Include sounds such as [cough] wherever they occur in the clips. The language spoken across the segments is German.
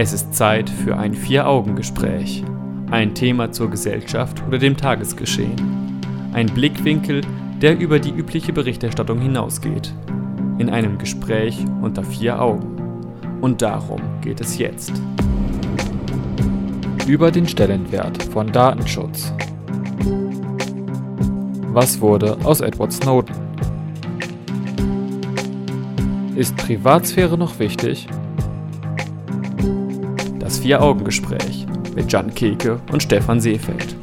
Es ist Zeit für ein Vier-Augen-Gespräch. Ein Thema zur Gesellschaft oder dem Tagesgeschehen. Ein Blickwinkel, der über die übliche Berichterstattung hinausgeht. In einem Gespräch unter vier Augen. Und darum geht es jetzt. Über den Stellenwert von Datenschutz. Was wurde aus Edward Snowden? Ist Privatsphäre noch wichtig? Das Vier-Augen-Gespräch mit Jan Keke und Stefan Seefeld.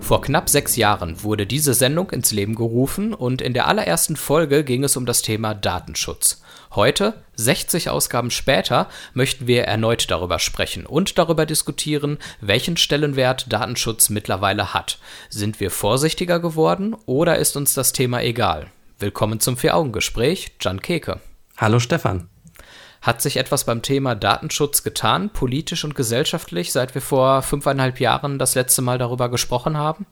Vor knapp sechs Jahren wurde diese Sendung ins Leben gerufen und in der allerersten Folge ging es um das Thema Datenschutz. Heute, 60 Ausgaben später, möchten wir erneut darüber sprechen und darüber diskutieren, welchen Stellenwert Datenschutz mittlerweile hat. Sind wir vorsichtiger geworden oder ist uns das Thema egal? Willkommen zum Vier-Augen-Gespräch, Jan Keke. Hallo Stefan. Hat sich etwas beim Thema Datenschutz getan, politisch und gesellschaftlich, seit wir vor fünfeinhalb Jahren das letzte Mal darüber gesprochen haben?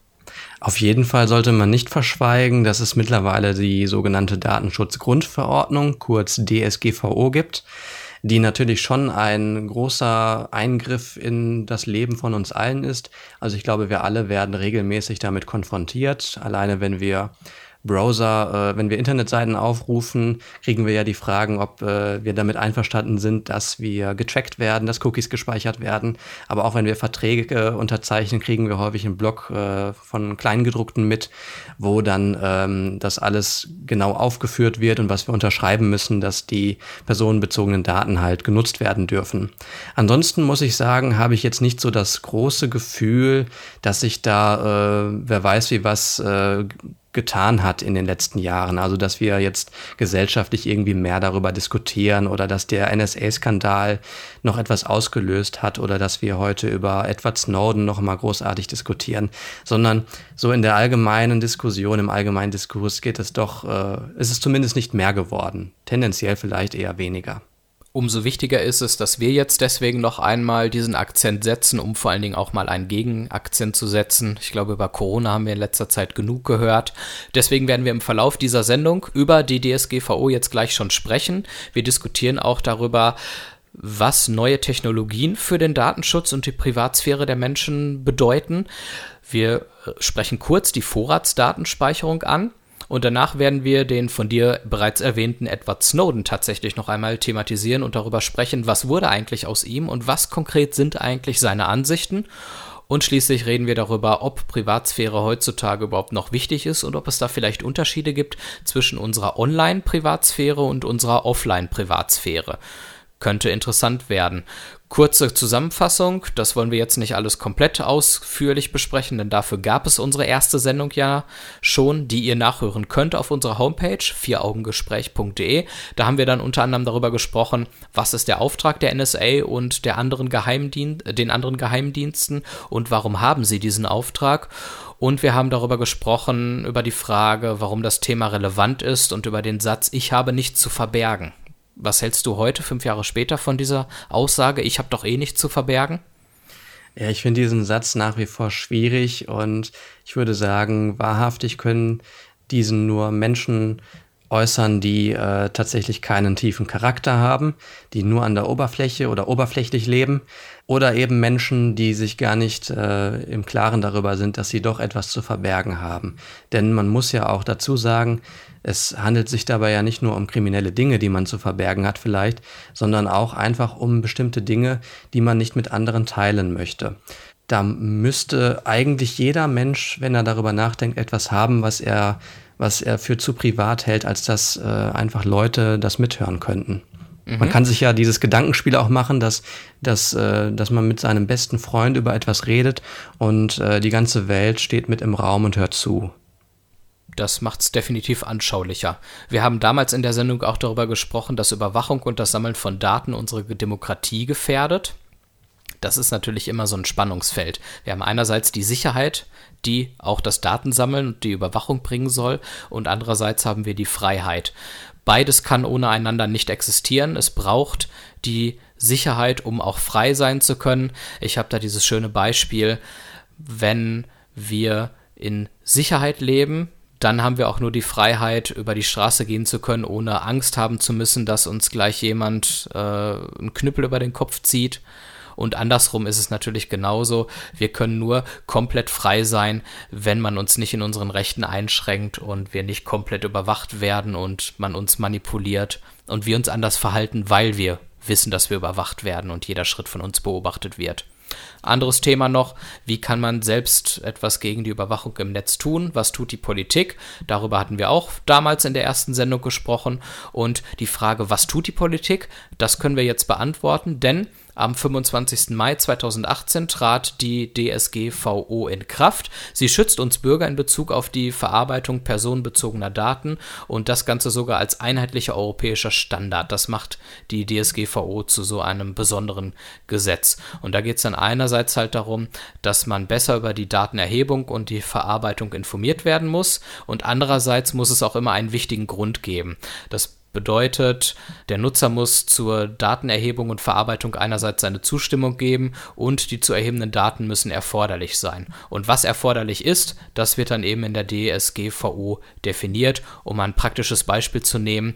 Auf jeden Fall sollte man nicht verschweigen, dass es mittlerweile die sogenannte Datenschutzgrundverordnung, kurz DSGVO, gibt, die natürlich schon ein großer Eingriff in das Leben von uns allen ist. Also ich glaube, wir alle werden regelmäßig damit konfrontiert. Alleine wenn wir Browser, äh, wenn wir Internetseiten aufrufen, kriegen wir ja die Fragen, ob äh, wir damit einverstanden sind, dass wir getrackt werden, dass Cookies gespeichert werden. Aber auch wenn wir Verträge äh, unterzeichnen, kriegen wir häufig einen Blog äh, von Kleingedruckten mit, wo dann ähm, das alles genau aufgeführt wird und was wir unterschreiben müssen, dass die personenbezogenen Daten halt genutzt werden dürfen. Ansonsten muss ich sagen, habe ich jetzt nicht so das große Gefühl, dass sich da, äh, wer weiß wie was, äh, getan hat in den letzten Jahren. Also, dass wir jetzt gesellschaftlich irgendwie mehr darüber diskutieren oder dass der NSA-Skandal noch etwas ausgelöst hat oder dass wir heute über Edward Snowden noch mal großartig diskutieren, sondern so in der allgemeinen Diskussion, im allgemeinen Diskurs geht es doch, äh, ist es zumindest nicht mehr geworden. Tendenziell vielleicht eher weniger. Umso wichtiger ist es, dass wir jetzt deswegen noch einmal diesen Akzent setzen, um vor allen Dingen auch mal einen Gegenakzent zu setzen. Ich glaube, über Corona haben wir in letzter Zeit genug gehört. Deswegen werden wir im Verlauf dieser Sendung über die DSGVO jetzt gleich schon sprechen. Wir diskutieren auch darüber, was neue Technologien für den Datenschutz und die Privatsphäre der Menschen bedeuten. Wir sprechen kurz die Vorratsdatenspeicherung an. Und danach werden wir den von dir bereits erwähnten Edward Snowden tatsächlich noch einmal thematisieren und darüber sprechen, was wurde eigentlich aus ihm und was konkret sind eigentlich seine Ansichten. Und schließlich reden wir darüber, ob Privatsphäre heutzutage überhaupt noch wichtig ist und ob es da vielleicht Unterschiede gibt zwischen unserer Online-Privatsphäre und unserer Offline-Privatsphäre. Könnte interessant werden. Kurze Zusammenfassung, das wollen wir jetzt nicht alles komplett ausführlich besprechen, denn dafür gab es unsere erste Sendung ja schon, die ihr nachhören könnt auf unserer Homepage vieraugengespräch.de. Da haben wir dann unter anderem darüber gesprochen, was ist der Auftrag der NSA und der anderen Geheimdien den anderen Geheimdiensten und warum haben sie diesen Auftrag. Und wir haben darüber gesprochen, über die Frage, warum das Thema relevant ist und über den Satz, ich habe nichts zu verbergen. Was hältst du heute, fünf Jahre später, von dieser Aussage? Ich habe doch eh nichts zu verbergen? Ja, ich finde diesen Satz nach wie vor schwierig und ich würde sagen, wahrhaftig können diesen nur Menschen äußern, die äh, tatsächlich keinen tiefen Charakter haben, die nur an der Oberfläche oder oberflächlich leben, oder eben Menschen, die sich gar nicht äh, im Klaren darüber sind, dass sie doch etwas zu verbergen haben. Denn man muss ja auch dazu sagen, es handelt sich dabei ja nicht nur um kriminelle Dinge, die man zu verbergen hat vielleicht, sondern auch einfach um bestimmte Dinge, die man nicht mit anderen teilen möchte. Da müsste eigentlich jeder Mensch, wenn er darüber nachdenkt, etwas haben, was er was er für zu privat hält, als dass äh, einfach Leute das mithören könnten. Mhm. Man kann sich ja dieses Gedankenspiel auch machen, dass, dass, äh, dass man mit seinem besten Freund über etwas redet und äh, die ganze Welt steht mit im Raum und hört zu. Das macht es definitiv anschaulicher. Wir haben damals in der Sendung auch darüber gesprochen, dass Überwachung und das Sammeln von Daten unsere Demokratie gefährdet. Das ist natürlich immer so ein Spannungsfeld. Wir haben einerseits die Sicherheit, die auch das Datensammeln und die Überwachung bringen soll, und andererseits haben wir die Freiheit. Beides kann ohne einander nicht existieren. Es braucht die Sicherheit, um auch frei sein zu können. Ich habe da dieses schöne Beispiel, wenn wir in Sicherheit leben, dann haben wir auch nur die Freiheit, über die Straße gehen zu können, ohne Angst haben zu müssen, dass uns gleich jemand äh, einen Knüppel über den Kopf zieht. Und andersrum ist es natürlich genauso. Wir können nur komplett frei sein, wenn man uns nicht in unseren Rechten einschränkt und wir nicht komplett überwacht werden und man uns manipuliert und wir uns anders verhalten, weil wir wissen, dass wir überwacht werden und jeder Schritt von uns beobachtet wird. Anderes Thema noch, wie kann man selbst etwas gegen die Überwachung im Netz tun? Was tut die Politik? Darüber hatten wir auch damals in der ersten Sendung gesprochen. Und die Frage, was tut die Politik? Das können wir jetzt beantworten, denn am 25. Mai 2018 trat die DSGVO in Kraft. Sie schützt uns Bürger in Bezug auf die Verarbeitung personenbezogener Daten und das Ganze sogar als einheitlicher europäischer Standard. Das macht die DSGVO zu so einem besonderen Gesetz. Und da geht es dann einerseits halt darum, dass man besser über die Datenerhebung und die Verarbeitung informiert werden muss und andererseits muss es auch immer einen wichtigen Grund geben. Das Bedeutet, der Nutzer muss zur Datenerhebung und Verarbeitung einerseits seine Zustimmung geben und die zu erhebenden Daten müssen erforderlich sein. Und was erforderlich ist, das wird dann eben in der DSGVO definiert. Um ein praktisches Beispiel zu nehmen,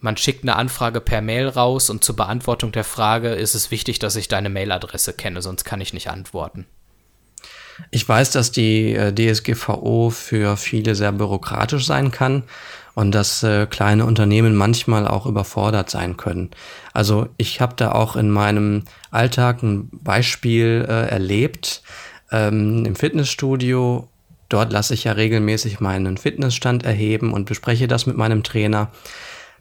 man schickt eine Anfrage per Mail raus und zur Beantwortung der Frage ist es wichtig, dass ich deine Mailadresse kenne, sonst kann ich nicht antworten. Ich weiß, dass die äh, DSGVO für viele sehr bürokratisch sein kann und dass äh, kleine Unternehmen manchmal auch überfordert sein können. Also ich habe da auch in meinem Alltag ein Beispiel äh, erlebt ähm, im Fitnessstudio. Dort lasse ich ja regelmäßig meinen Fitnessstand erheben und bespreche das mit meinem Trainer.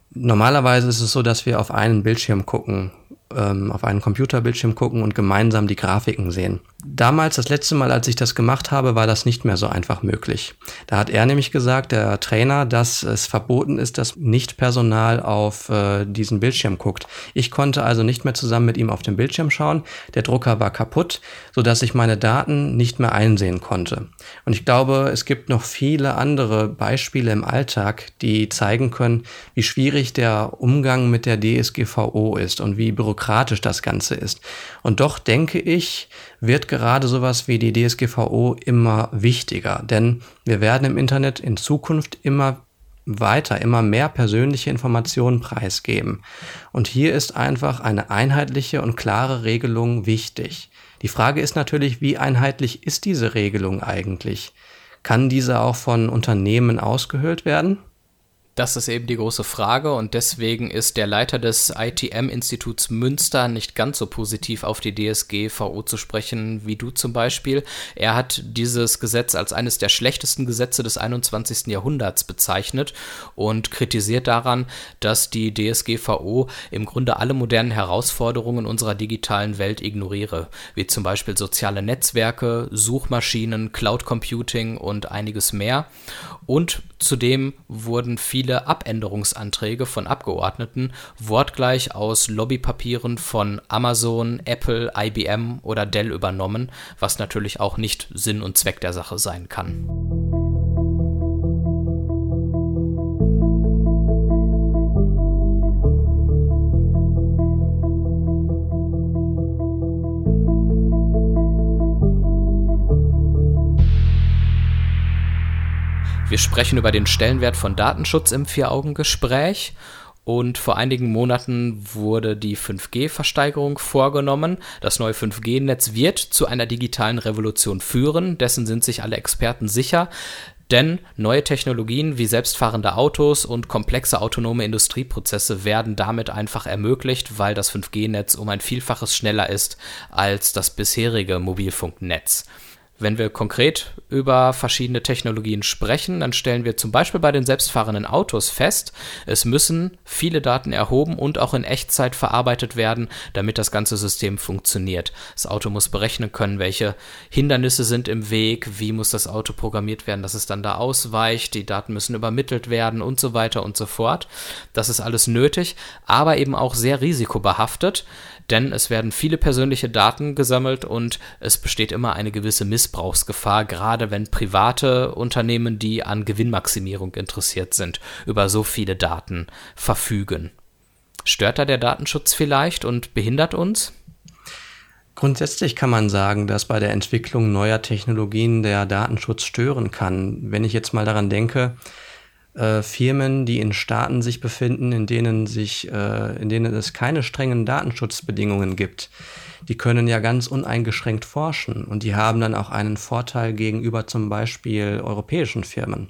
Normalerweise ist es so, dass wir auf einen Bildschirm gucken, ähm, auf einen Computerbildschirm gucken und gemeinsam die Grafiken sehen. Damals, das letzte Mal, als ich das gemacht habe, war das nicht mehr so einfach möglich. Da hat er nämlich gesagt, der Trainer, dass es verboten ist, dass nicht Personal auf äh, diesen Bildschirm guckt. Ich konnte also nicht mehr zusammen mit ihm auf den Bildschirm schauen. Der Drucker war kaputt, so dass ich meine Daten nicht mehr einsehen konnte. Und ich glaube, es gibt noch viele andere Beispiele im Alltag, die zeigen können, wie schwierig der Umgang mit der DSGVO ist und wie bürokratisch das Ganze ist. Und doch denke ich, wird gerade sowas wie die DSGVO immer wichtiger, denn wir werden im Internet in Zukunft immer weiter, immer mehr persönliche Informationen preisgeben. Und hier ist einfach eine einheitliche und klare Regelung wichtig. Die Frage ist natürlich, wie einheitlich ist diese Regelung eigentlich? Kann diese auch von Unternehmen ausgehöhlt werden? Das ist eben die große Frage und deswegen ist der Leiter des ITM-Instituts Münster nicht ganz so positiv auf die DSGVO zu sprechen wie du zum Beispiel. Er hat dieses Gesetz als eines der schlechtesten Gesetze des 21. Jahrhunderts bezeichnet und kritisiert daran, dass die DSGVO im Grunde alle modernen Herausforderungen unserer digitalen Welt ignoriere, wie zum Beispiel soziale Netzwerke, Suchmaschinen, Cloud Computing und einiges mehr. Und zudem wurden viele Abänderungsanträge von Abgeordneten wortgleich aus Lobbypapieren von Amazon, Apple, IBM oder Dell übernommen, was natürlich auch nicht Sinn und Zweck der Sache sein kann. Wir sprechen über den Stellenwert von Datenschutz im Vier-Augen-Gespräch. Und vor einigen Monaten wurde die 5G-Versteigerung vorgenommen. Das neue 5G-Netz wird zu einer digitalen Revolution führen. Dessen sind sich alle Experten sicher. Denn neue Technologien wie selbstfahrende Autos und komplexe autonome Industrieprozesse werden damit einfach ermöglicht, weil das 5G-Netz um ein Vielfaches schneller ist als das bisherige Mobilfunknetz. Wenn wir konkret über verschiedene Technologien sprechen, dann stellen wir zum Beispiel bei den selbstfahrenden Autos fest, es müssen viele Daten erhoben und auch in Echtzeit verarbeitet werden, damit das ganze System funktioniert. Das Auto muss berechnen können, welche Hindernisse sind im Weg, wie muss das Auto programmiert werden, dass es dann da ausweicht, die Daten müssen übermittelt werden und so weiter und so fort. Das ist alles nötig, aber eben auch sehr risikobehaftet denn es werden viele persönliche Daten gesammelt und es besteht immer eine gewisse Missbrauchsgefahr, gerade wenn private Unternehmen, die an Gewinnmaximierung interessiert sind, über so viele Daten verfügen. Stört da der Datenschutz vielleicht und behindert uns? Grundsätzlich kann man sagen, dass bei der Entwicklung neuer Technologien der Datenschutz stören kann. Wenn ich jetzt mal daran denke, äh, Firmen, die in Staaten sich befinden, in denen sich, äh, in denen es keine strengen Datenschutzbedingungen gibt, die können ja ganz uneingeschränkt forschen und die haben dann auch einen Vorteil gegenüber zum Beispiel europäischen Firmen.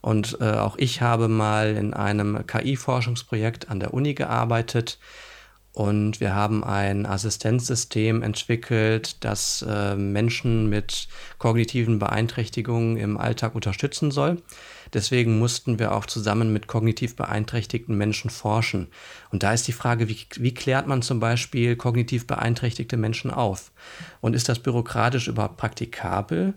Und äh, auch ich habe mal in einem KI-Forschungsprojekt an der Uni gearbeitet, und wir haben ein Assistenzsystem entwickelt, das äh, Menschen mit kognitiven Beeinträchtigungen im Alltag unterstützen soll. Deswegen mussten wir auch zusammen mit kognitiv beeinträchtigten Menschen forschen. Und da ist die Frage, wie, wie klärt man zum Beispiel kognitiv beeinträchtigte Menschen auf? Und ist das bürokratisch überhaupt praktikabel?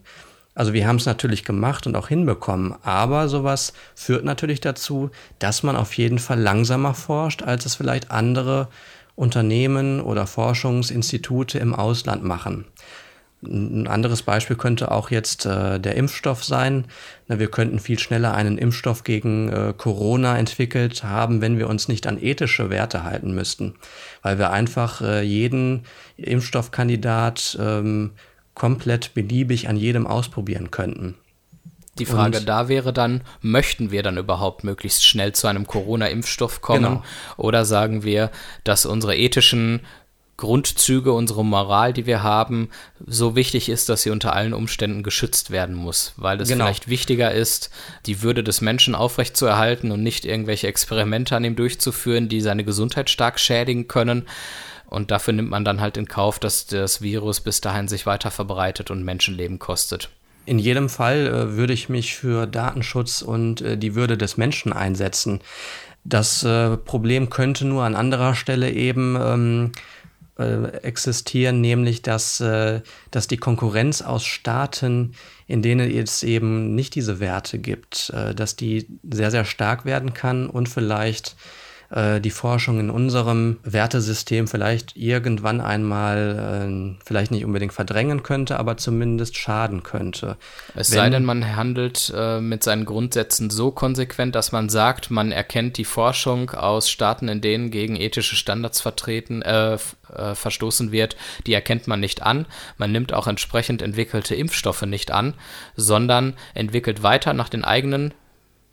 Also wir haben es natürlich gemacht und auch hinbekommen, aber sowas führt natürlich dazu, dass man auf jeden Fall langsamer forscht, als es vielleicht andere Unternehmen oder Forschungsinstitute im Ausland machen. Ein anderes Beispiel könnte auch jetzt äh, der Impfstoff sein. Na, wir könnten viel schneller einen Impfstoff gegen äh, Corona entwickelt haben, wenn wir uns nicht an ethische Werte halten müssten, weil wir einfach äh, jeden Impfstoffkandidat ähm, komplett beliebig an jedem ausprobieren könnten. Die Frage und da wäre dann, möchten wir dann überhaupt möglichst schnell zu einem Corona-Impfstoff kommen? Genau. Oder sagen wir, dass unsere ethischen Grundzüge, unsere Moral, die wir haben, so wichtig ist, dass sie unter allen Umständen geschützt werden muss, weil es genau. vielleicht wichtiger ist, die Würde des Menschen aufrechtzuerhalten und nicht irgendwelche Experimente an ihm durchzuführen, die seine Gesundheit stark schädigen können. Und dafür nimmt man dann halt in Kauf, dass das Virus bis dahin sich weiter verbreitet und Menschenleben kostet. In jedem Fall äh, würde ich mich für Datenschutz und äh, die Würde des Menschen einsetzen. Das äh, Problem könnte nur an anderer Stelle eben ähm, äh, existieren, nämlich dass, äh, dass die Konkurrenz aus Staaten, in denen es eben nicht diese Werte gibt, äh, dass die sehr, sehr stark werden kann und vielleicht äh, die Forschung in unserem Wertesystem vielleicht irgendwann einmal äh, vielleicht nicht unbedingt verdrängen könnte, aber zumindest schaden könnte. Es Wenn, sei denn, man handelt äh, mit seinen Grundsätzen so konsequent, dass man sagt, man erkennt die Forschung aus Staaten, in denen gegen ethische Standards vertreten, äh, äh, verstoßen wird, die erkennt man nicht an. Man nimmt auch entsprechend entwickelte Impfstoffe nicht an, sondern entwickelt weiter nach den eigenen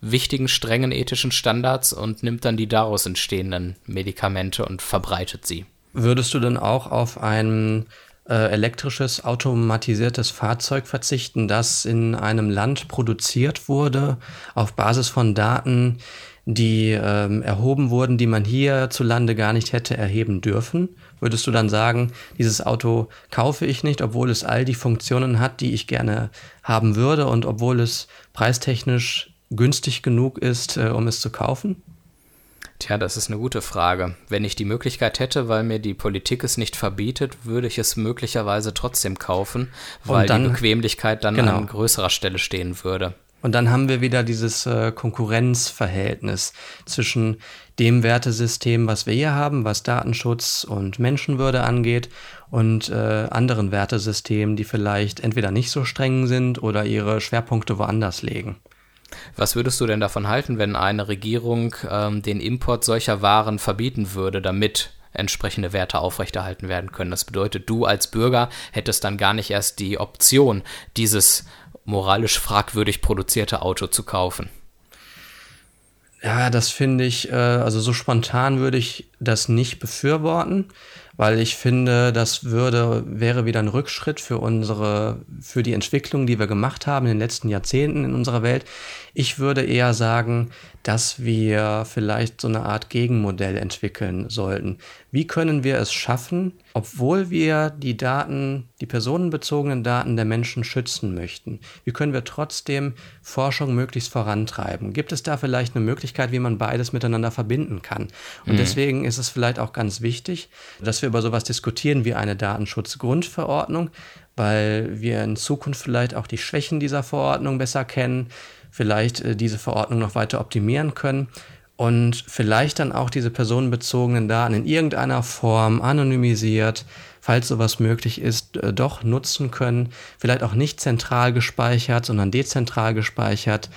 wichtigen, strengen ethischen Standards und nimmt dann die daraus entstehenden Medikamente und verbreitet sie. Würdest du denn auch auf ein äh, elektrisches, automatisiertes Fahrzeug verzichten, das in einem Land produziert wurde, auf Basis von Daten, die ähm, erhoben wurden, die man hierzulande gar nicht hätte erheben dürfen? Würdest du dann sagen, dieses Auto kaufe ich nicht, obwohl es all die Funktionen hat, die ich gerne haben würde und obwohl es preistechnisch günstig genug ist, äh, um es zu kaufen? Tja, das ist eine gute Frage. Wenn ich die Möglichkeit hätte, weil mir die Politik es nicht verbietet, würde ich es möglicherweise trotzdem kaufen, weil dann, die Bequemlichkeit dann genau. an größerer Stelle stehen würde. Und dann haben wir wieder dieses äh, Konkurrenzverhältnis zwischen dem Wertesystem, was wir hier haben, was Datenschutz und Menschenwürde angeht, und äh, anderen Wertesystemen, die vielleicht entweder nicht so streng sind oder ihre Schwerpunkte woanders legen. Was würdest du denn davon halten, wenn eine Regierung ähm, den Import solcher Waren verbieten würde, damit entsprechende Werte aufrechterhalten werden können? Das bedeutet, du als Bürger hättest dann gar nicht erst die Option, dieses moralisch fragwürdig produzierte Auto zu kaufen. Ja, das finde ich, äh, also so spontan würde ich das nicht befürworten weil ich finde, das würde, wäre wieder ein Rückschritt für unsere, für die Entwicklung, die wir gemacht haben in den letzten Jahrzehnten in unserer Welt. Ich würde eher sagen, dass wir vielleicht so eine Art Gegenmodell entwickeln sollten. Wie können wir es schaffen, obwohl wir die Daten, die personenbezogenen Daten der Menschen schützen möchten? Wie können wir trotzdem Forschung möglichst vorantreiben? Gibt es da vielleicht eine Möglichkeit, wie man beides miteinander verbinden kann? Und mhm. deswegen ist es vielleicht auch ganz wichtig, dass wir über sowas diskutieren wie eine Datenschutzgrundverordnung, weil wir in Zukunft vielleicht auch die Schwächen dieser Verordnung besser kennen vielleicht äh, diese Verordnung noch weiter optimieren können und vielleicht dann auch diese personenbezogenen Daten in irgendeiner Form anonymisiert, falls sowas möglich ist, äh, doch nutzen können. Vielleicht auch nicht zentral gespeichert, sondern dezentral gespeichert.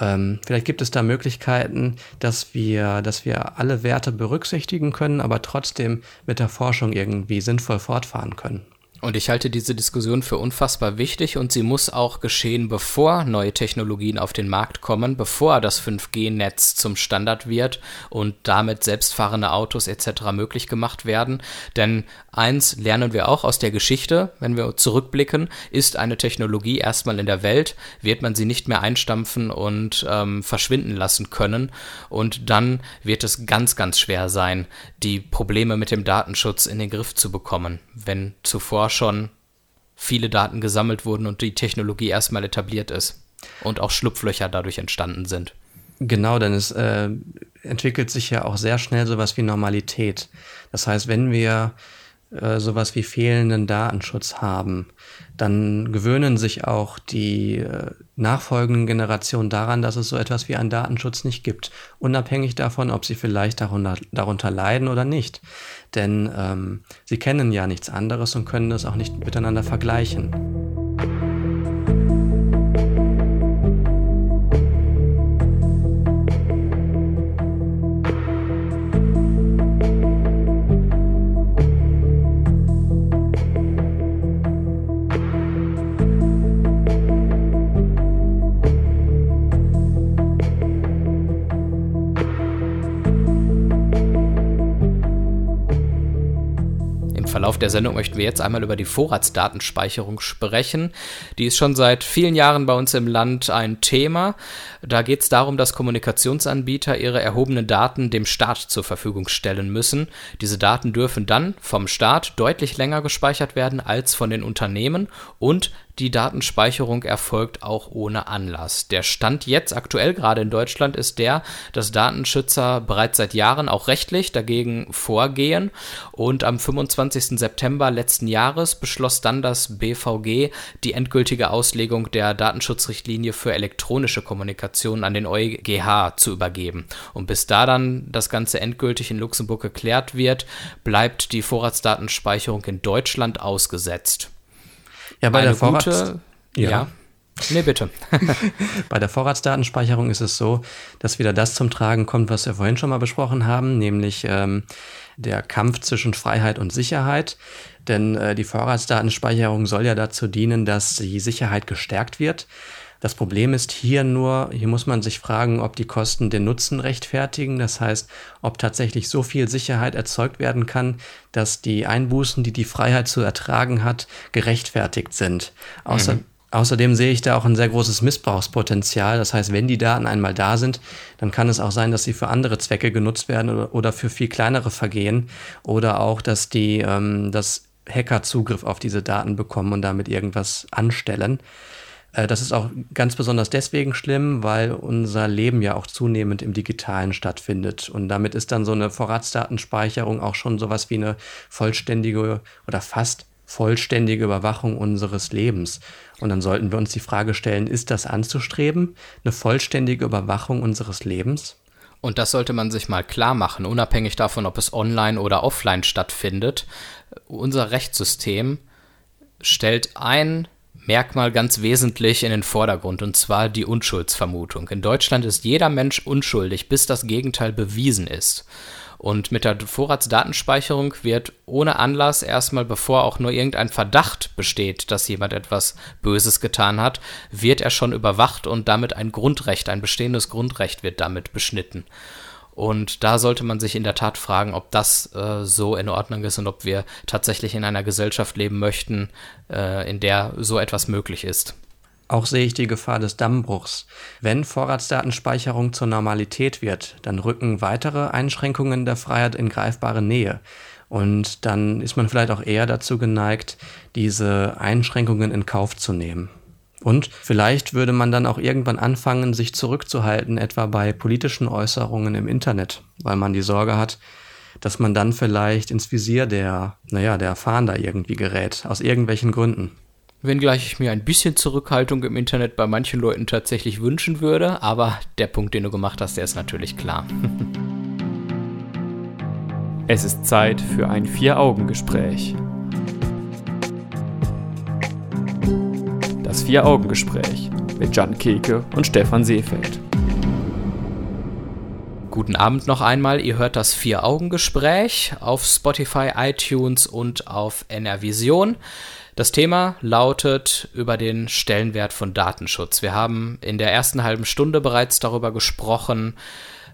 Ähm, vielleicht gibt es da Möglichkeiten, dass wir, dass wir alle Werte berücksichtigen können, aber trotzdem mit der Forschung irgendwie sinnvoll fortfahren können. Und ich halte diese Diskussion für unfassbar wichtig und sie muss auch geschehen, bevor neue Technologien auf den Markt kommen, bevor das 5G-Netz zum Standard wird und damit selbstfahrende Autos etc. möglich gemacht werden. Denn eins lernen wir auch aus der Geschichte, wenn wir zurückblicken, ist eine Technologie erstmal in der Welt, wird man sie nicht mehr einstampfen und ähm, verschwinden lassen können. Und dann wird es ganz, ganz schwer sein, die Probleme mit dem Datenschutz in den Griff zu bekommen, wenn zuvor schon viele Daten gesammelt wurden und die Technologie erstmal etabliert ist und auch Schlupflöcher dadurch entstanden sind. Genau, denn es äh, entwickelt sich ja auch sehr schnell sowas wie Normalität. Das heißt, wenn wir äh, sowas wie fehlenden Datenschutz haben, dann gewöhnen sich auch die äh, nachfolgenden Generationen daran, dass es so etwas wie einen Datenschutz nicht gibt, unabhängig davon, ob sie vielleicht darunter, darunter leiden oder nicht. Denn ähm, sie kennen ja nichts anderes und können es auch nicht miteinander vergleichen. Verlauf der Sendung möchten wir jetzt einmal über die Vorratsdatenspeicherung sprechen. Die ist schon seit vielen Jahren bei uns im Land ein Thema. Da geht es darum, dass Kommunikationsanbieter ihre erhobenen Daten dem Staat zur Verfügung stellen müssen. Diese Daten dürfen dann vom Staat deutlich länger gespeichert werden als von den Unternehmen und die Datenspeicherung erfolgt auch ohne Anlass. Der Stand jetzt aktuell gerade in Deutschland ist der, dass Datenschützer bereits seit Jahren auch rechtlich dagegen vorgehen und am 25. September letzten Jahres beschloss dann das BVG die endgültige Auslegung der Datenschutzrichtlinie für elektronische Kommunikation an den EuGH zu übergeben. Und bis da dann das Ganze endgültig in Luxemburg geklärt wird, bleibt die Vorratsdatenspeicherung in Deutschland ausgesetzt. Ja, bei der Vorrats gute, ja. ja. Nee, bitte. [laughs] [laughs] Bei der Vorratsdatenspeicherung ist es so, dass wieder das zum Tragen kommt, was wir vorhin schon mal besprochen haben, nämlich ähm, der Kampf zwischen Freiheit und Sicherheit. Denn äh, die Vorratsdatenspeicherung soll ja dazu dienen, dass die Sicherheit gestärkt wird. Das Problem ist hier nur, hier muss man sich fragen, ob die Kosten den Nutzen rechtfertigen. Das heißt, ob tatsächlich so viel Sicherheit erzeugt werden kann, dass die Einbußen, die die Freiheit zu ertragen hat, gerechtfertigt sind. Außer, mhm. Außerdem sehe ich da auch ein sehr großes Missbrauchspotenzial. Das heißt, wenn die Daten einmal da sind, dann kann es auch sein, dass sie für andere Zwecke genutzt werden oder, für viel kleinere Vergehen oder auch, dass die, ähm, dass Hacker Zugriff auf diese Daten bekommen und damit irgendwas anstellen. Äh, das ist auch ganz besonders deswegen schlimm, weil unser Leben ja auch zunehmend im Digitalen stattfindet. Und damit ist dann so eine Vorratsdatenspeicherung auch schon sowas wie eine vollständige oder fast vollständige Überwachung unseres Lebens. Und dann sollten wir uns die Frage stellen, ist das anzustreben, eine vollständige Überwachung unseres Lebens? Und das sollte man sich mal klar machen, unabhängig davon, ob es online oder offline stattfindet. Unser Rechtssystem stellt ein Merkmal ganz wesentlich in den Vordergrund, und zwar die Unschuldsvermutung. In Deutschland ist jeder Mensch unschuldig, bis das Gegenteil bewiesen ist. Und mit der Vorratsdatenspeicherung wird ohne Anlass erstmal, bevor auch nur irgendein Verdacht besteht, dass jemand etwas Böses getan hat, wird er schon überwacht und damit ein Grundrecht, ein bestehendes Grundrecht wird damit beschnitten. Und da sollte man sich in der Tat fragen, ob das äh, so in Ordnung ist und ob wir tatsächlich in einer Gesellschaft leben möchten, äh, in der so etwas möglich ist. Auch sehe ich die Gefahr des Dammbruchs. Wenn Vorratsdatenspeicherung zur Normalität wird, dann rücken weitere Einschränkungen der Freiheit in greifbare Nähe. Und dann ist man vielleicht auch eher dazu geneigt, diese Einschränkungen in Kauf zu nehmen. Und vielleicht würde man dann auch irgendwann anfangen, sich zurückzuhalten, etwa bei politischen Äußerungen im Internet, weil man die Sorge hat, dass man dann vielleicht ins Visier der, naja, der Fahnder irgendwie gerät, aus irgendwelchen Gründen. Wenngleich ich mir ein bisschen Zurückhaltung im Internet bei manchen Leuten tatsächlich wünschen würde, aber der Punkt, den du gemacht hast, der ist natürlich klar. [laughs] es ist Zeit für ein Vier-Augen-Gespräch. Das Vier-Augen-Gespräch mit Jan Keke und Stefan Seefeld. Guten Abend noch einmal. Ihr hört das Vier-Augen-Gespräch auf Spotify, iTunes und auf NRVision. Das Thema lautet über den Stellenwert von Datenschutz. Wir haben in der ersten halben Stunde bereits darüber gesprochen,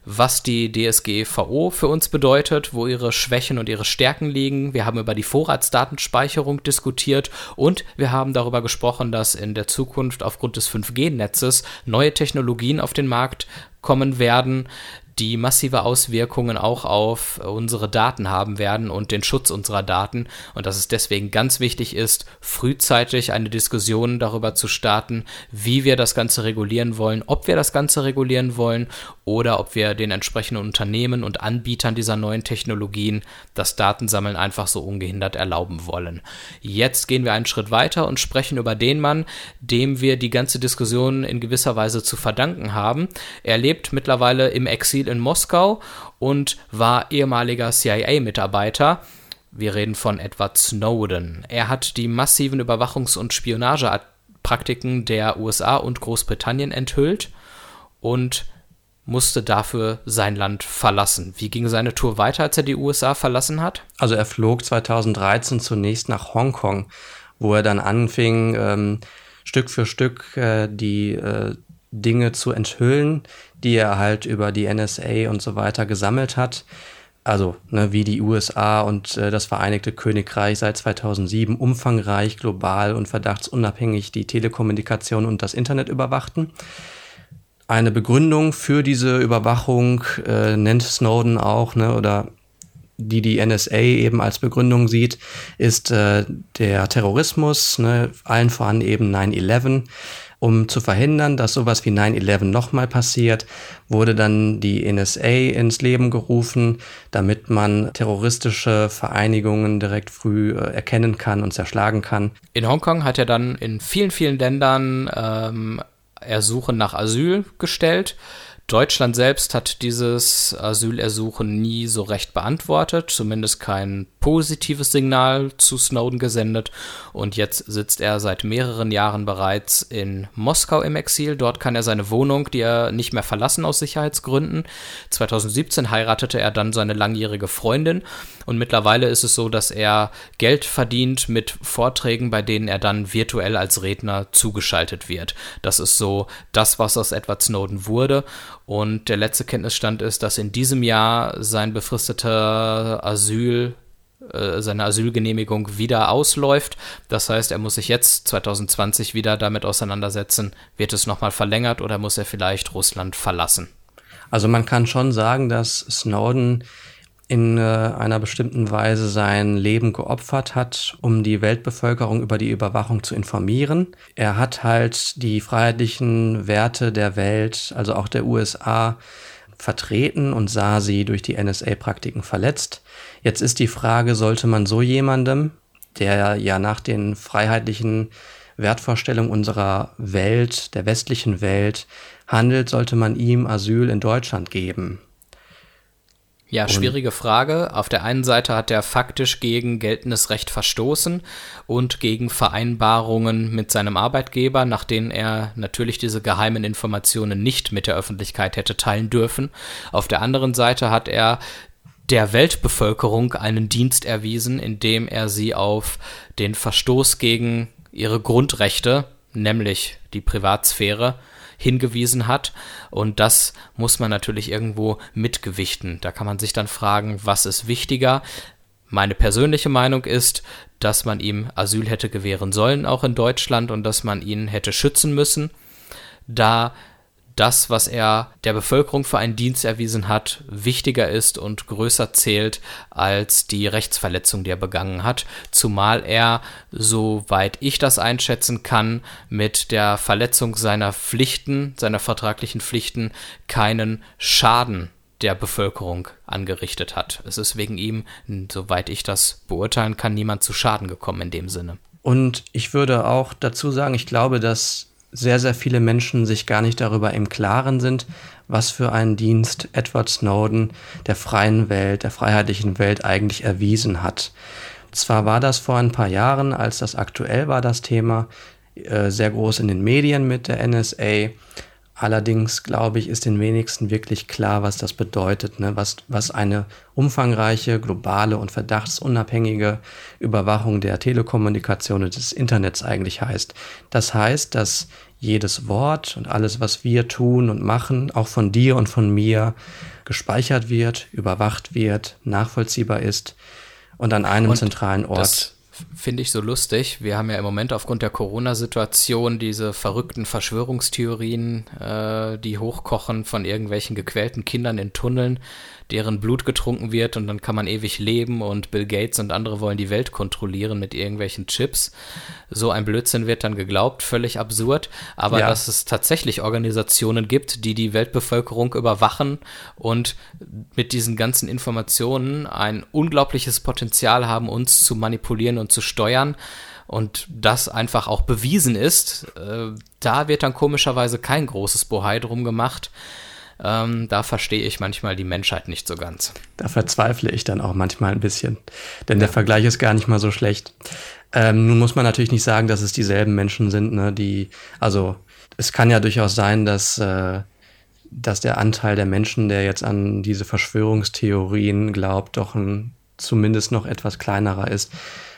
was die DSGVO für uns bedeutet, wo ihre Schwächen und ihre Stärken liegen. Wir haben über die Vorratsdatenspeicherung diskutiert und wir haben darüber gesprochen, dass in der Zukunft aufgrund des 5G-Netzes neue Technologien auf den Markt kommen werden, die massive Auswirkungen auch auf unsere Daten haben werden und den Schutz unserer Daten und dass es deswegen ganz wichtig ist, frühzeitig eine Diskussion darüber zu starten, wie wir das Ganze regulieren wollen, ob wir das Ganze regulieren wollen oder ob wir den entsprechenden Unternehmen und Anbietern dieser neuen Technologien das Datensammeln einfach so ungehindert erlauben wollen. Jetzt gehen wir einen Schritt weiter und sprechen über den Mann, dem wir die ganze Diskussion in gewisser Weise zu verdanken haben. Er lebt mittlerweile im Exil in Moskau und war ehemaliger CIA-Mitarbeiter. Wir reden von Edward Snowden. Er hat die massiven Überwachungs- und Spionagepraktiken der USA und Großbritannien enthüllt und musste dafür sein Land verlassen. Wie ging seine Tour weiter, als er die USA verlassen hat? Also er flog 2013 zunächst nach Hongkong, wo er dann anfing, ähm, Stück für Stück äh, die äh, Dinge zu enthüllen, die er halt über die NSA und so weiter gesammelt hat. Also ne, wie die USA und äh, das Vereinigte Königreich seit 2007 umfangreich, global und verdachtsunabhängig die Telekommunikation und das Internet überwachten. Eine Begründung für diese Überwachung äh, nennt Snowden auch, ne, oder die die NSA eben als Begründung sieht, ist äh, der Terrorismus, ne, allen voran eben 9-11. Um zu verhindern, dass sowas wie 9-11 nochmal passiert, wurde dann die NSA ins Leben gerufen, damit man terroristische Vereinigungen direkt früh äh, erkennen kann und zerschlagen kann. In Hongkong hat er dann in vielen, vielen Ländern ähm, Ersuchen nach Asyl gestellt. Deutschland selbst hat dieses Asylersuchen nie so recht beantwortet, zumindest kein positives Signal zu Snowden gesendet und jetzt sitzt er seit mehreren Jahren bereits in Moskau im Exil. Dort kann er seine Wohnung, die er nicht mehr verlassen aus Sicherheitsgründen. 2017 heiratete er dann seine langjährige Freundin und mittlerweile ist es so, dass er Geld verdient mit Vorträgen, bei denen er dann virtuell als Redner zugeschaltet wird. Das ist so das, was aus Edward Snowden wurde und der letzte Kenntnisstand ist, dass in diesem Jahr sein befristeter Asyl äh, seine Asylgenehmigung wieder ausläuft. Das heißt, er muss sich jetzt 2020 wieder damit auseinandersetzen, wird es nochmal verlängert oder muss er vielleicht Russland verlassen? Also man kann schon sagen, dass Snowden in äh, einer bestimmten Weise sein Leben geopfert hat, um die Weltbevölkerung über die Überwachung zu informieren. Er hat halt die freiheitlichen Werte der Welt, also auch der USA, vertreten und sah sie durch die NSA-Praktiken verletzt. Jetzt ist die Frage, sollte man so jemandem, der ja nach den freiheitlichen Wertvorstellungen unserer Welt, der westlichen Welt handelt, sollte man ihm Asyl in Deutschland geben? Ja, schwierige Frage. Auf der einen Seite hat er faktisch gegen geltendes Recht verstoßen und gegen Vereinbarungen mit seinem Arbeitgeber, nach denen er natürlich diese geheimen Informationen nicht mit der Öffentlichkeit hätte teilen dürfen. Auf der anderen Seite hat er der Weltbevölkerung einen Dienst erwiesen, indem er sie auf den Verstoß gegen ihre Grundrechte, nämlich die Privatsphäre, hingewiesen hat. Und das muss man natürlich irgendwo mitgewichten. Da kann man sich dann fragen, was ist wichtiger? Meine persönliche Meinung ist, dass man ihm Asyl hätte gewähren sollen, auch in Deutschland, und dass man ihn hätte schützen müssen, da das, was er der Bevölkerung für einen Dienst erwiesen hat, wichtiger ist und größer zählt als die Rechtsverletzung, die er begangen hat, zumal er, soweit ich das einschätzen kann, mit der Verletzung seiner Pflichten, seiner vertraglichen Pflichten, keinen Schaden der Bevölkerung angerichtet hat. Es ist wegen ihm, soweit ich das beurteilen kann, niemand zu Schaden gekommen in dem Sinne. Und ich würde auch dazu sagen, ich glaube, dass sehr, sehr viele Menschen sich gar nicht darüber im Klaren sind, was für einen Dienst Edward Snowden der freien Welt, der freiheitlichen Welt eigentlich erwiesen hat. Zwar war das vor ein paar Jahren, als das aktuell war, das Thema, äh, sehr groß in den Medien mit der NSA, Allerdings, glaube ich, ist den wenigsten wirklich klar, was das bedeutet, ne? was, was eine umfangreiche, globale und verdachtsunabhängige Überwachung der Telekommunikation und des Internets eigentlich heißt. Das heißt, dass jedes Wort und alles, was wir tun und machen, auch von dir und von mir, gespeichert wird, überwacht wird, nachvollziehbar ist und an einem und zentralen Ort finde ich so lustig. Wir haben ja im Moment aufgrund der Corona-Situation diese verrückten Verschwörungstheorien, äh, die hochkochen von irgendwelchen gequälten Kindern in Tunneln, deren Blut getrunken wird und dann kann man ewig leben und Bill Gates und andere wollen die Welt kontrollieren mit irgendwelchen Chips. So ein Blödsinn wird dann geglaubt, völlig absurd. Aber ja. dass es tatsächlich Organisationen gibt, die die Weltbevölkerung überwachen und mit diesen ganzen Informationen ein unglaubliches Potenzial haben, uns zu manipulieren und zu steuern und das einfach auch bewiesen ist, äh, da wird dann komischerweise kein großes Bohai drum gemacht. Ähm, da verstehe ich manchmal die Menschheit nicht so ganz. Da verzweifle ich dann auch manchmal ein bisschen, denn ja. der Vergleich ist gar nicht mal so schlecht. Ähm, nun muss man natürlich nicht sagen, dass es dieselben Menschen sind, ne, die, also es kann ja durchaus sein, dass, äh, dass der Anteil der Menschen, der jetzt an diese Verschwörungstheorien glaubt, doch ein, zumindest noch etwas kleinerer ist.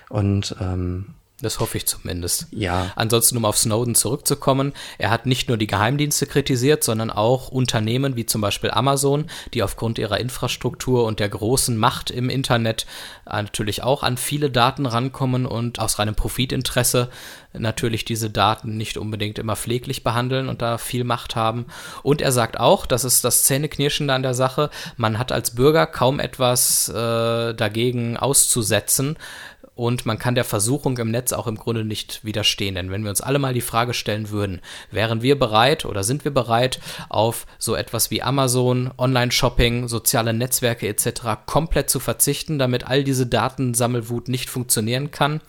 Und ähm, das hoffe ich zumindest. Ja. Ansonsten, um auf Snowden zurückzukommen, er hat nicht nur die Geheimdienste kritisiert, sondern auch Unternehmen wie zum Beispiel Amazon, die aufgrund ihrer Infrastruktur und der großen Macht im Internet natürlich auch an viele Daten rankommen und aus reinem Profitinteresse natürlich diese Daten nicht unbedingt immer pfleglich behandeln und da viel Macht haben. Und er sagt auch, das ist das Zähneknirschende an der Sache, man hat als Bürger kaum etwas äh, dagegen auszusetzen, und man kann der Versuchung im Netz auch im Grunde nicht widerstehen. Denn wenn wir uns alle mal die Frage stellen würden, wären wir bereit oder sind wir bereit, auf so etwas wie Amazon, Online-Shopping, soziale Netzwerke etc. komplett zu verzichten, damit all diese Datensammelwut nicht funktionieren kann?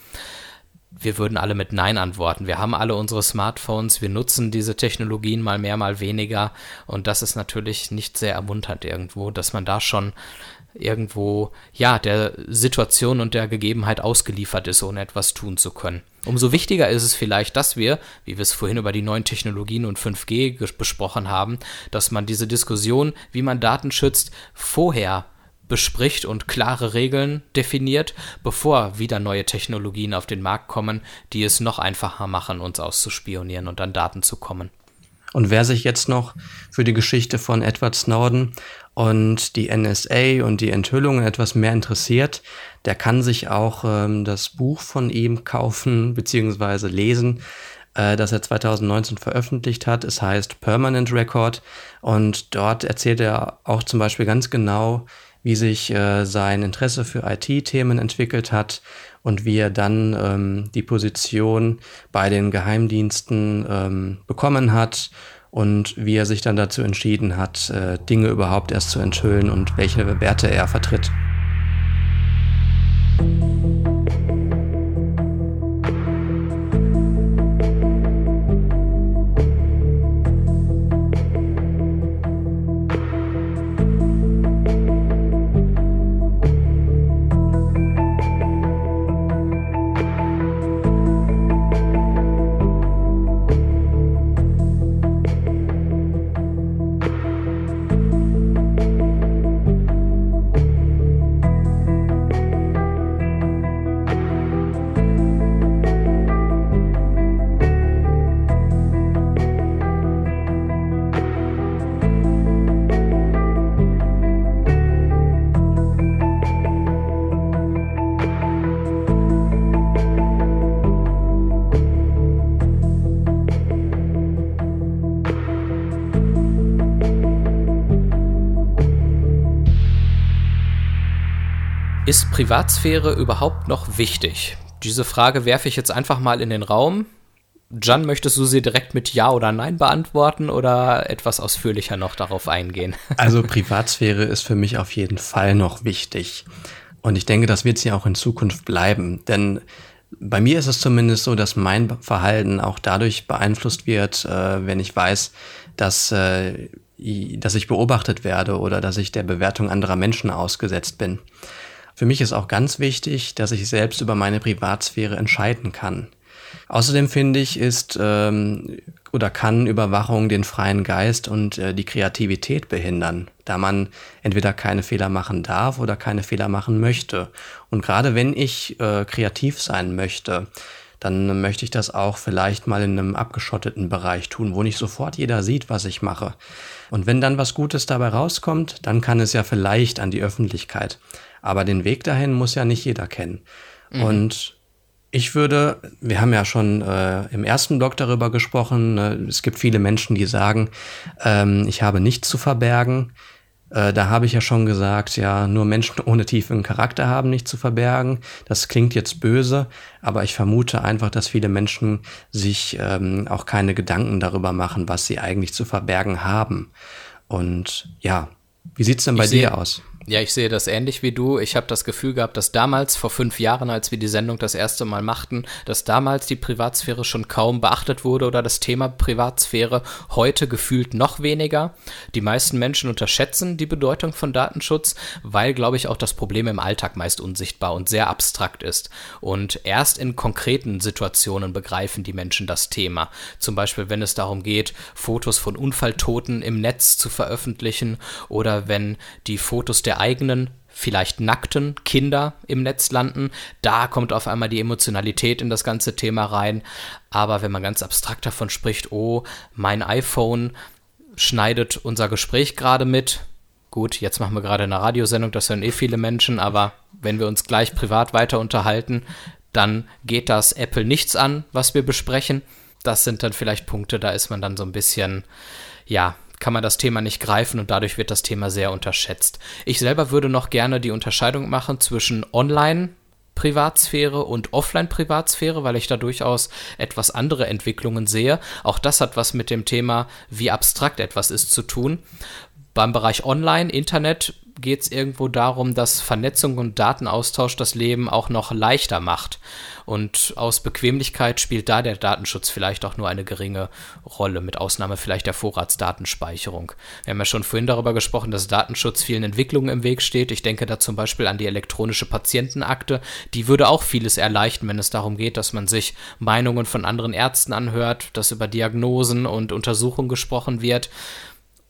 Wir würden alle mit Nein antworten. Wir haben alle unsere Smartphones, wir nutzen diese Technologien mal mehr, mal weniger und das ist natürlich nicht sehr ermunternd irgendwo, dass man da schon irgendwo, ja, der Situation und der Gegebenheit ausgeliefert ist, ohne etwas tun zu können. Umso wichtiger ist es vielleicht, dass wir, wie wir es vorhin über die neuen Technologien und 5G besprochen haben, dass man diese Diskussion, wie man Daten schützt, vorher bespricht und klare Regeln definiert, bevor wieder neue Technologien auf den Markt kommen, die es noch einfacher machen, uns auszuspionieren und an Daten zu kommen. Und wer sich jetzt noch für die Geschichte von Edward Snowden und die NSA und die Enthüllungen etwas mehr interessiert, der kann sich auch ähm, das Buch von ihm kaufen bzw. lesen, äh, das er 2019 veröffentlicht hat. Es heißt Permanent Record und dort erzählt er auch zum Beispiel ganz genau, wie sich äh, sein Interesse für IT-Themen entwickelt hat und wie er dann ähm, die Position bei den Geheimdiensten ähm, bekommen hat und wie er sich dann dazu entschieden hat, äh, Dinge überhaupt erst zu enthüllen und welche Werte er vertritt. Privatsphäre überhaupt noch wichtig? Diese Frage werfe ich jetzt einfach mal in den Raum. Jan, möchtest du sie direkt mit Ja oder Nein beantworten oder etwas ausführlicher noch darauf eingehen? [laughs] Also Privatsphäre ist für mich auf jeden Fall noch wichtig. Und ich denke, das wird sie auch in Zukunft bleiben. Denn bei mir ist es zumindest so, dass mein Verhalten auch dadurch beeinflusst wird, äh, wenn ich weiß, dass, äh, dass ich beobachtet werde oder dass ich der Bewertung anderer Menschen ausgesetzt bin. Für mich ist auch ganz wichtig, dass ich selbst über meine Privatsphäre entscheiden kann. Außerdem finde ich, ist ähm, oder kann Überwachung den freien Geist und äh, die Kreativität behindern, da man entweder keine Fehler machen darf oder keine Fehler machen möchte. Und gerade wenn ich äh, kreativ sein möchte, dann möchte ich das auch vielleicht mal in einem abgeschotteten Bereich tun, wo nicht sofort jeder sieht, was ich mache. Und wenn dann was Gutes dabei rauskommt, dann kann es ja vielleicht an die Öffentlichkeit. Aber den Weg dahin muss ja nicht jeder kennen. Mhm. Und ich würde, wir haben ja schon äh, im ersten Blog darüber gesprochen, äh, es gibt viele Menschen, die sagen, ähm, ich habe nichts zu verbergen. Äh, da habe ich ja schon gesagt, ja, nur Menschen [laughs] ohne tiefen Charakter haben nichts zu verbergen. Das klingt jetzt böse, aber ich vermute einfach, dass viele Menschen sich ähm, auch keine Gedanken darüber machen, was sie eigentlich zu verbergen haben. Und ja, wie sieht's denn bei dir aus? Ja, ich sehe das ähnlich wie du. Ich habe das Gefühl gehabt, dass damals, vor fünf Jahren, als wir die Sendung das erste Mal machten, dass damals die Privatsphäre schon kaum beachtet wurde oder das Thema Privatsphäre heute gefühlt noch weniger. Die meisten Menschen unterschätzen die Bedeutung von Datenschutz, weil, glaube ich, auch das Problem im Alltag meist unsichtbar und sehr abstrakt ist. Und erst in konkreten Situationen begreifen die Menschen das Thema. Zum Beispiel, wenn es darum geht, Fotos von Unfalltoten im Netz zu veröffentlichen oder wenn die Fotos der der eigenen vielleicht nackten Kinder im Netz landen. Da kommt auf einmal die Emotionalität in das ganze Thema rein. Aber wenn man ganz abstrakt davon spricht, oh, mein iPhone schneidet unser Gespräch gerade mit. Gut, jetzt machen wir gerade eine Radiosendung, das hören eh viele Menschen, aber wenn wir uns gleich privat weiter unterhalten, dann geht das Apple nichts an, was wir besprechen. Das sind dann vielleicht Punkte, da ist man dann so ein bisschen, ja, kann man das Thema nicht greifen und dadurch wird das Thema sehr unterschätzt. Ich selber würde noch gerne die Unterscheidung machen zwischen Online Privatsphäre und Offline-Privatsphäre, weil ich da durchaus etwas andere Entwicklungen sehe. Auch das hat was mit dem Thema, wie abstrakt etwas ist, zu tun. Beim Bereich Online, Internet geht es irgendwo darum, dass Vernetzung und Datenaustausch das Leben auch noch leichter macht. Und aus Bequemlichkeit spielt da der Datenschutz vielleicht auch nur eine geringe Rolle, mit Ausnahme vielleicht der Vorratsdatenspeicherung. Wir haben ja schon vorhin darüber gesprochen, dass Datenschutz vielen Entwicklungen im Weg steht. Ich denke da zum Beispiel an die elektronische Patientenakte. Die würde auch vieles erleichtern, wenn es darum geht, dass man sich Meinungen von anderen Ärzten anhört, dass über Diagnosen und Untersuchungen gesprochen wird,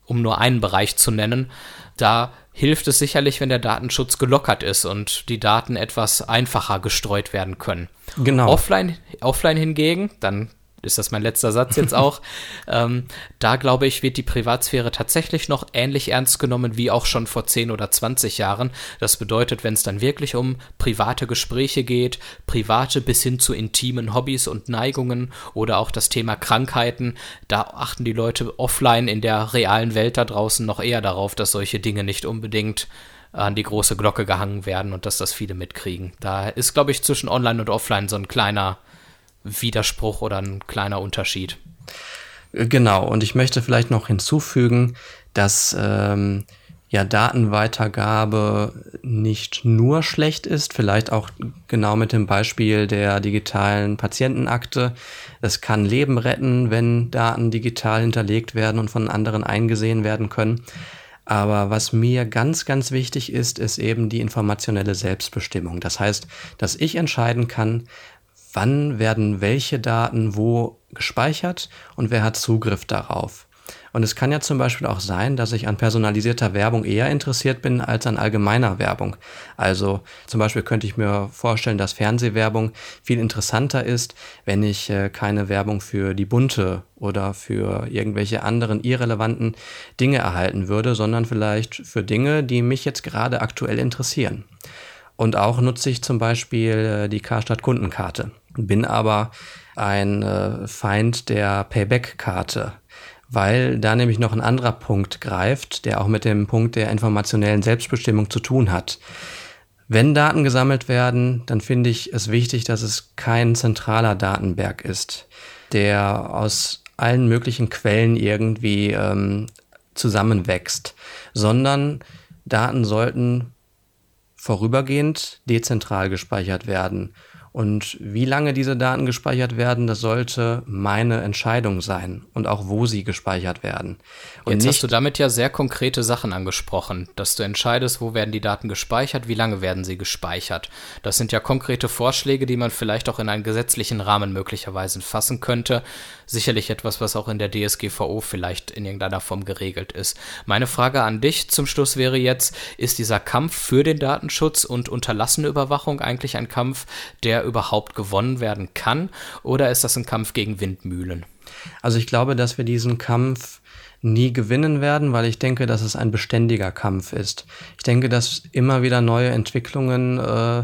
um nur einen Bereich zu nennen. Da hilft es sicherlich, wenn der Datenschutz gelockert ist und die Daten etwas einfacher gestreut werden können. Genau. Offline, offline hingegen, dann ist das mein letzter Satz jetzt auch. [laughs] ähm, da glaube ich, wird die Privatsphäre tatsächlich noch ähnlich ernst genommen wie auch schon vor 10 oder 20 Jahren. Das bedeutet, wenn es dann wirklich um private Gespräche geht, private bis hin zu intimen Hobbys und Neigungen oder auch das Thema Krankheiten, da achten die Leute offline in der realen Welt da draußen noch eher darauf, dass solche Dinge nicht unbedingt an die große Glocke gehangen werden und dass das viele mitkriegen. Da ist, glaube ich, zwischen Online und Offline so ein kleiner Widerspruch oder ein kleiner Unterschied. Genau, und ich möchte vielleicht noch hinzufügen, dass ähm, ja Datenweitergabe nicht nur schlecht ist, vielleicht auch genau mit dem Beispiel der digitalen Patientenakte. Es kann Leben retten, wenn Daten digital hinterlegt werden und von anderen eingesehen werden können. Aber was mir ganz, ganz wichtig ist, ist eben die informationelle Selbstbestimmung. Das heißt, dass ich entscheiden kann, wann werden welche Daten wo gespeichert und wer hat Zugriff darauf. Und es kann ja zum Beispiel auch sein, dass ich an personalisierter Werbung eher interessiert bin als an allgemeiner Werbung. Also zum Beispiel könnte ich mir vorstellen, dass Fernsehwerbung viel interessanter ist, wenn ich äh, keine Werbung für die bunte oder für irgendwelche anderen irrelevanten Dinge erhalten würde, sondern vielleicht für Dinge, die mich jetzt gerade aktuell interessieren. Und auch nutze ich zum Beispiel äh, die Karstadt Kundenkarte bin aber ein äh, Feind der Payback-Karte, weil da nämlich noch ein anderer Punkt greift, der auch mit dem Punkt der informationellen Selbstbestimmung zu tun hat. Wenn Daten gesammelt werden, dann finde ich es wichtig, dass es kein zentraler Datenberg ist, der aus allen möglichen Quellen irgendwie ähm, zusammenwächst, sondern Daten sollten vorübergehend dezentral gespeichert werden Und wie lange diese Daten gespeichert werden, das sollte meine Entscheidung sein und auch wo sie gespeichert werden. Und Jetzt hast du damit ja sehr konkrete Sachen angesprochen, dass du entscheidest, wo werden die Daten gespeichert, wie lange werden sie gespeichert. Das sind ja konkrete Vorschläge, die man vielleicht auch in einen gesetzlichen Rahmen möglicherweise fassen könnte. Sicherlich etwas, was auch in der DSGVO vielleicht in irgendeiner Form geregelt ist. Meine Frage an dich zum Schluss wäre jetzt, ist dieser Kampf für den Datenschutz und unterlassene Überwachung eigentlich ein Kampf, der überhaupt gewonnen werden kann? Oder ist das ein Kampf gegen Windmühlen? Also ich glaube, dass wir diesen Kampf nie gewinnen werden, weil ich denke, dass es ein beständiger Kampf ist. Ich denke, dass immer wieder neue Entwicklungen äh,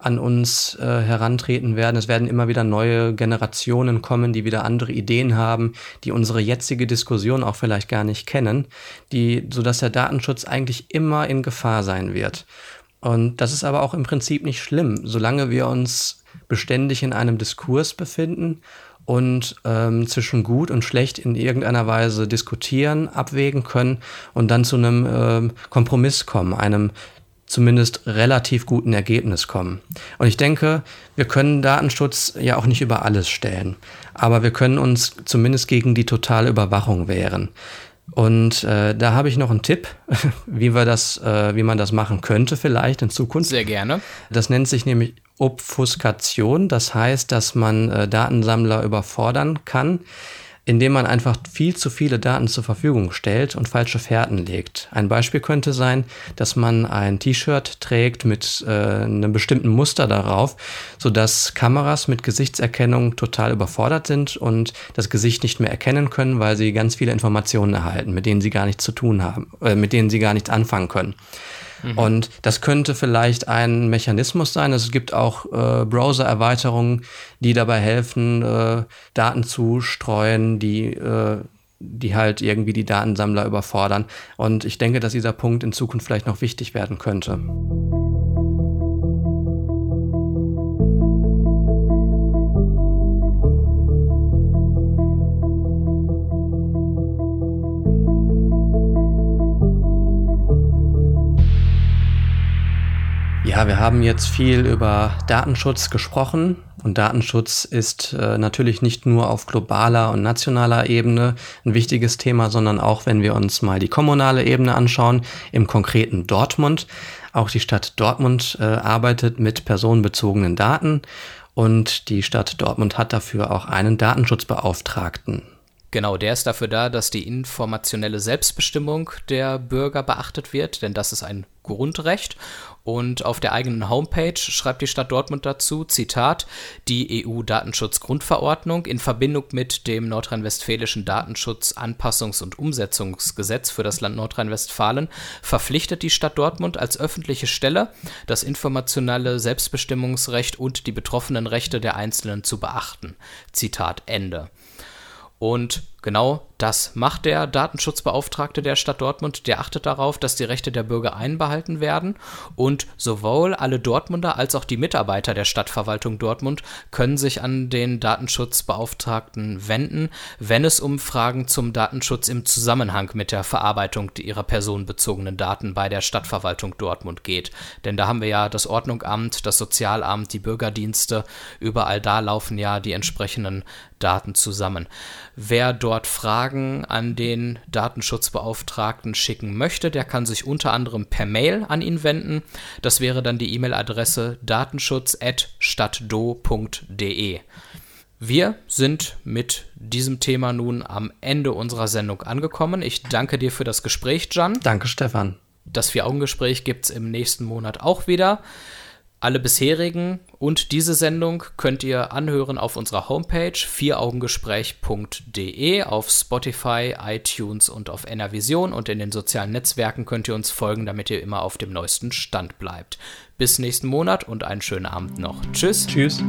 an uns äh, herantreten werden. Es werden immer wieder neue Generationen kommen, die wieder andere Ideen haben, die unsere jetzige Diskussion auch vielleicht gar nicht kennen, die, so dass der Datenschutz eigentlich immer in Gefahr sein wird. Und das ist aber auch im Prinzip nicht schlimm, solange wir uns beständig in einem Diskurs befinden und ähm, zwischen gut und schlecht in irgendeiner Weise diskutieren, abwägen können und dann zu einem ähm, Kompromiss kommen, einem zumindest relativ guten Ergebnis kommen. Und ich denke, wir können Datenschutz ja auch nicht über alles stellen, aber wir können uns zumindest gegen die totale Überwachung wehren. Und äh, da habe ich noch einen Tipp, [laughs] wie wir das, äh, wie man das machen könnte vielleicht in Zukunft. Sehr gerne. Das nennt sich nämlich Obfuskation. Das heißt, dass man äh, Datensammler überfordern kann, indem man einfach viel zu viele Daten zur Verfügung stellt und falsche Fährten legt. Ein Beispiel könnte sein, dass man ein T-Shirt trägt mit äh, einem bestimmten Muster darauf, sodass Kameras mit Gesichtserkennung total überfordert sind und das Gesicht nicht mehr erkennen können, weil sie ganz viele Informationen erhalten, mit denen sie gar nichts zu tun haben, äh, mit denen sie gar nichts anfangen können. Mhm. Und das könnte vielleicht ein Mechanismus sein. Also es gibt auch äh, Browser-Erweiterungen, die dabei helfen, äh, Daten zu streuen, die äh, die halt irgendwie die Datensammler überfordern. Und ich denke, dass dieser Punkt in Zukunft vielleicht noch wichtig werden könnte. Ja, wir haben jetzt viel über Datenschutz gesprochen und Datenschutz ist äh, natürlich nicht nur auf globaler und nationaler Ebene ein wichtiges Thema, sondern auch, wenn wir uns mal die kommunale Ebene anschauen, im konkreten Dortmund. Auch die Stadt Dortmund äh, arbeitet mit personenbezogenen Daten und die Stadt Dortmund hat dafür auch einen Datenschutzbeauftragten. Genau, der ist dafür da, dass die informationelle Selbstbestimmung der Bürger beachtet wird, denn das ist ein Grundrecht. Und auf der eigenen Homepage schreibt die Stadt Dortmund dazu, Zitat, die EU-Datenschutzgrundverordnung in Verbindung mit dem nordrhein-westfälischen Datenschutz-Anpassungs- und Umsetzungsgesetz für das Land Nordrhein-Westfalen verpflichtet die Stadt Dortmund als öffentliche Stelle, das informationelle Selbstbestimmungsrecht und die betroffenen Rechte der Einzelnen zu beachten. Zitat Ende. Und genau das macht der Datenschutzbeauftragte der Stadt Dortmund. Der achtet darauf, dass die Rechte der Bürger einbehalten werden. Und sowohl alle Dortmunder als auch die Mitarbeiter der Stadtverwaltung Dortmund können sich an den Datenschutzbeauftragten wenden, wenn es um Fragen zum Datenschutz im Zusammenhang mit der Verarbeitung ihrer personenbezogenen Daten bei der Stadtverwaltung Dortmund geht. Denn da haben wir ja das Ordnungsamt, das Sozialamt, die Bürgerdienste. Überall da laufen ja die entsprechenden Daten zusammen. Wer dort Fragen an den Datenschutzbeauftragten schicken möchte, der kann sich unter anderem per Mail an ihn wenden. Das wäre dann die E-Mail-Adresse datenschutz.stadtdo.de. Wir sind mit diesem Thema nun am Ende unserer Sendung angekommen. Ich danke dir für das Gespräch, Jan. Danke, Stefan. Das Vier-Augen-Gespräch gibt es im nächsten Monat auch wieder. Alle bisherigen und diese Sendung könnt ihr anhören auf unserer Homepage vieraugengespräch.de, auf Spotify, iTunes und auf Enervision und in den sozialen Netzwerken könnt ihr uns folgen, damit ihr immer auf dem neuesten Stand bleibt. Bis nächsten Monat und einen schönen Abend noch. Tschüss. Tschüss.